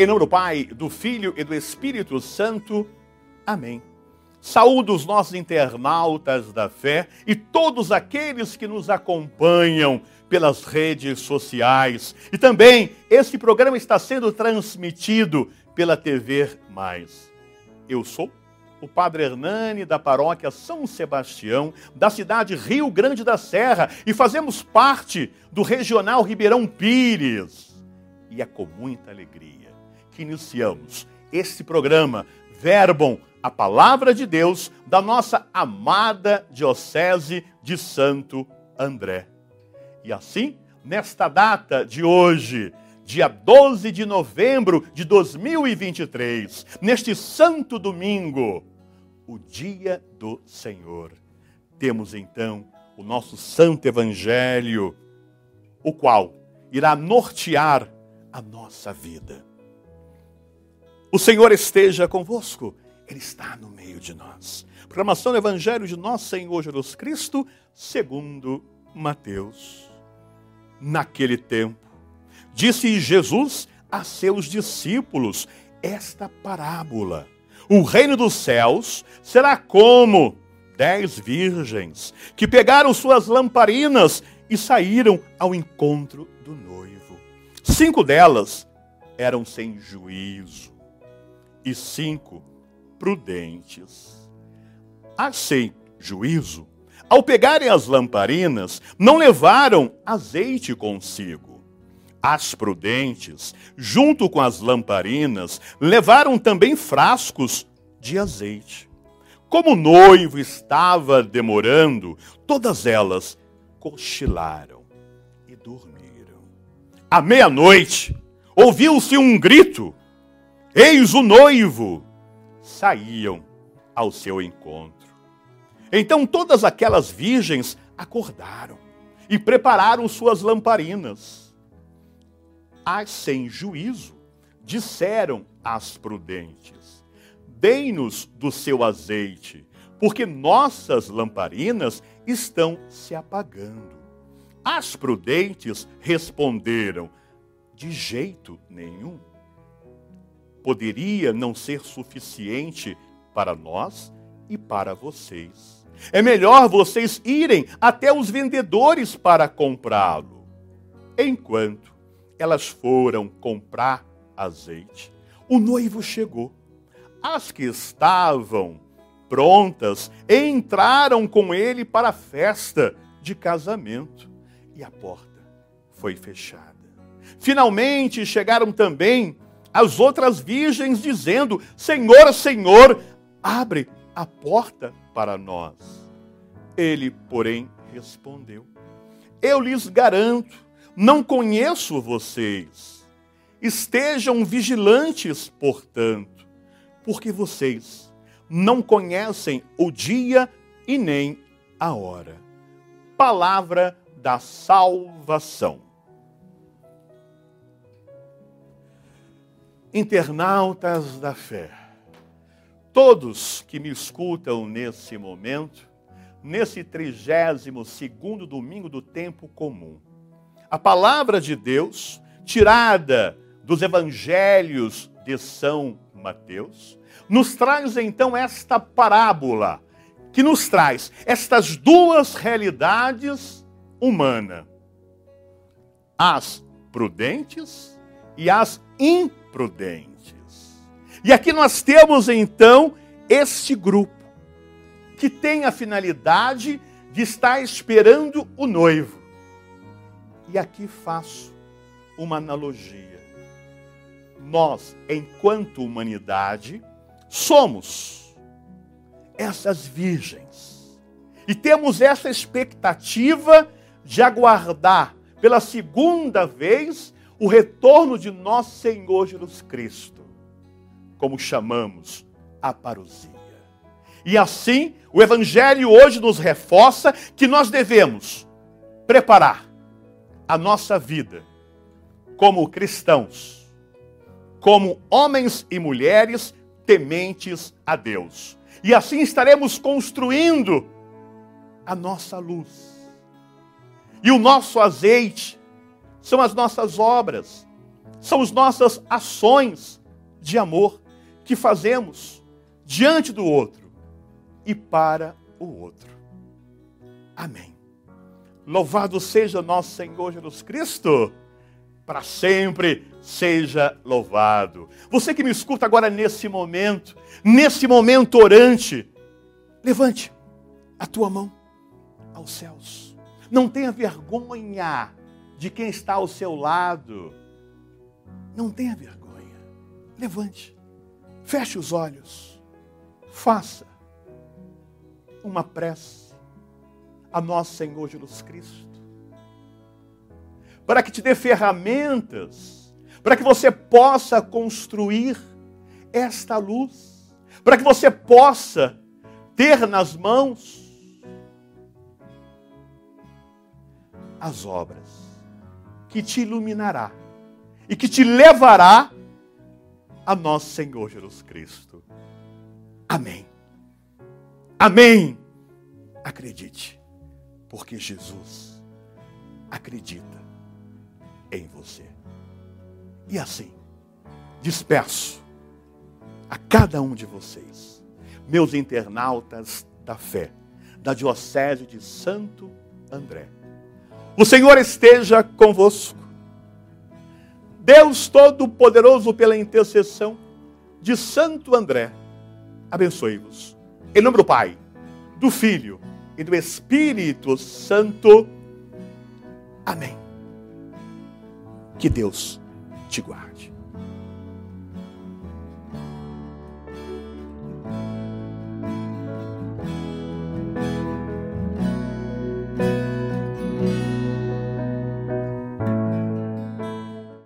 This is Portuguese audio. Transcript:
Em nome do Pai, do Filho e do Espírito Santo. Amém. Saúdo os nossos internautas da fé e todos aqueles que nos acompanham pelas redes sociais. E também este programa está sendo transmitido pela TV Mais. Eu sou o Padre Hernani da paróquia São Sebastião, da cidade Rio Grande da Serra, e fazemos parte do Regional Ribeirão Pires. E é com muita alegria que iniciamos este programa Verbum, a palavra de Deus da nossa amada Diocese de Santo André. E assim, nesta data de hoje, dia 12 de novembro de 2023, neste santo domingo, o dia do Senhor. Temos então o nosso santo evangelho, o qual irá nortear a nossa vida. O Senhor esteja convosco, Ele está no meio de nós. Proclamação do Evangelho de nosso Senhor Jesus Cristo, segundo Mateus. Naquele tempo, disse Jesus a seus discípulos esta parábola: O reino dos céus será como dez virgens que pegaram suas lamparinas e saíram ao encontro do noivo. Cinco delas eram sem juízo e cinco prudentes. As sem juízo, ao pegarem as lamparinas, não levaram azeite consigo. As prudentes, junto com as lamparinas, levaram também frascos de azeite. Como o noivo estava demorando, todas elas cochilaram e dormiram. À meia-noite, ouviu-se um grito: Eis o noivo! Saíam ao seu encontro. Então todas aquelas virgens acordaram e prepararam suas lamparinas. As sem juízo disseram às prudentes: Dei-nos do seu azeite, porque nossas lamparinas estão se apagando. As prudentes responderam: De jeito nenhum poderia não ser suficiente para nós e para vocês. É melhor vocês irem até os vendedores para comprá-lo. Enquanto elas foram comprar azeite, o noivo chegou. As que estavam prontas entraram com ele para a festa de casamento e a porta foi fechada. Finalmente chegaram também as outras virgens, dizendo: Senhor, Senhor, abre a porta para nós. Ele, porém, respondeu: Eu lhes garanto, não conheço vocês. Estejam vigilantes, portanto, porque vocês não conhecem o dia e nem a hora. Palavra da salvação. Internautas da fé, todos que me escutam nesse momento, nesse 32 segundo domingo do tempo comum. A palavra de Deus, tirada dos evangelhos de São Mateus, nos traz então esta parábola, que nos traz estas duas realidades humanas: as prudentes e as prudentes. E aqui nós temos então este grupo que tem a finalidade de estar esperando o noivo. E aqui faço uma analogia. Nós, enquanto humanidade, somos essas virgens. E temos essa expectativa de aguardar pela segunda vez o retorno de nosso Senhor Jesus Cristo, como chamamos a parousia. E assim, o Evangelho hoje nos reforça que nós devemos preparar a nossa vida como cristãos, como homens e mulheres tementes a Deus. E assim estaremos construindo a nossa luz. E o nosso azeite são as nossas obras, são as nossas ações de amor que fazemos diante do outro e para o outro. Amém. Louvado seja nosso Senhor Jesus Cristo, para sempre seja louvado. Você que me escuta agora nesse momento, nesse momento orante, levante a tua mão aos céus. Não tenha vergonha de quem está ao seu lado. Não tenha vergonha. Levante, feche os olhos, faça uma prece a nosso Senhor Jesus Cristo, para que te dê ferramentas, para que você possa construir esta luz, para que você possa ter nas mãos as obras que te iluminará e que te levará a nosso Senhor Jesus Cristo. Amém. Amém. Acredite, porque Jesus acredita em você. E assim, despeço a cada um de vocês, meus internautas da fé, da Diocese de Santo André. O Senhor esteja convosco. Deus Todo-Poderoso, pela intercessão de Santo André, abençoe-vos. Em nome do Pai, do Filho e do Espírito Santo. Amém. Que Deus te guarde.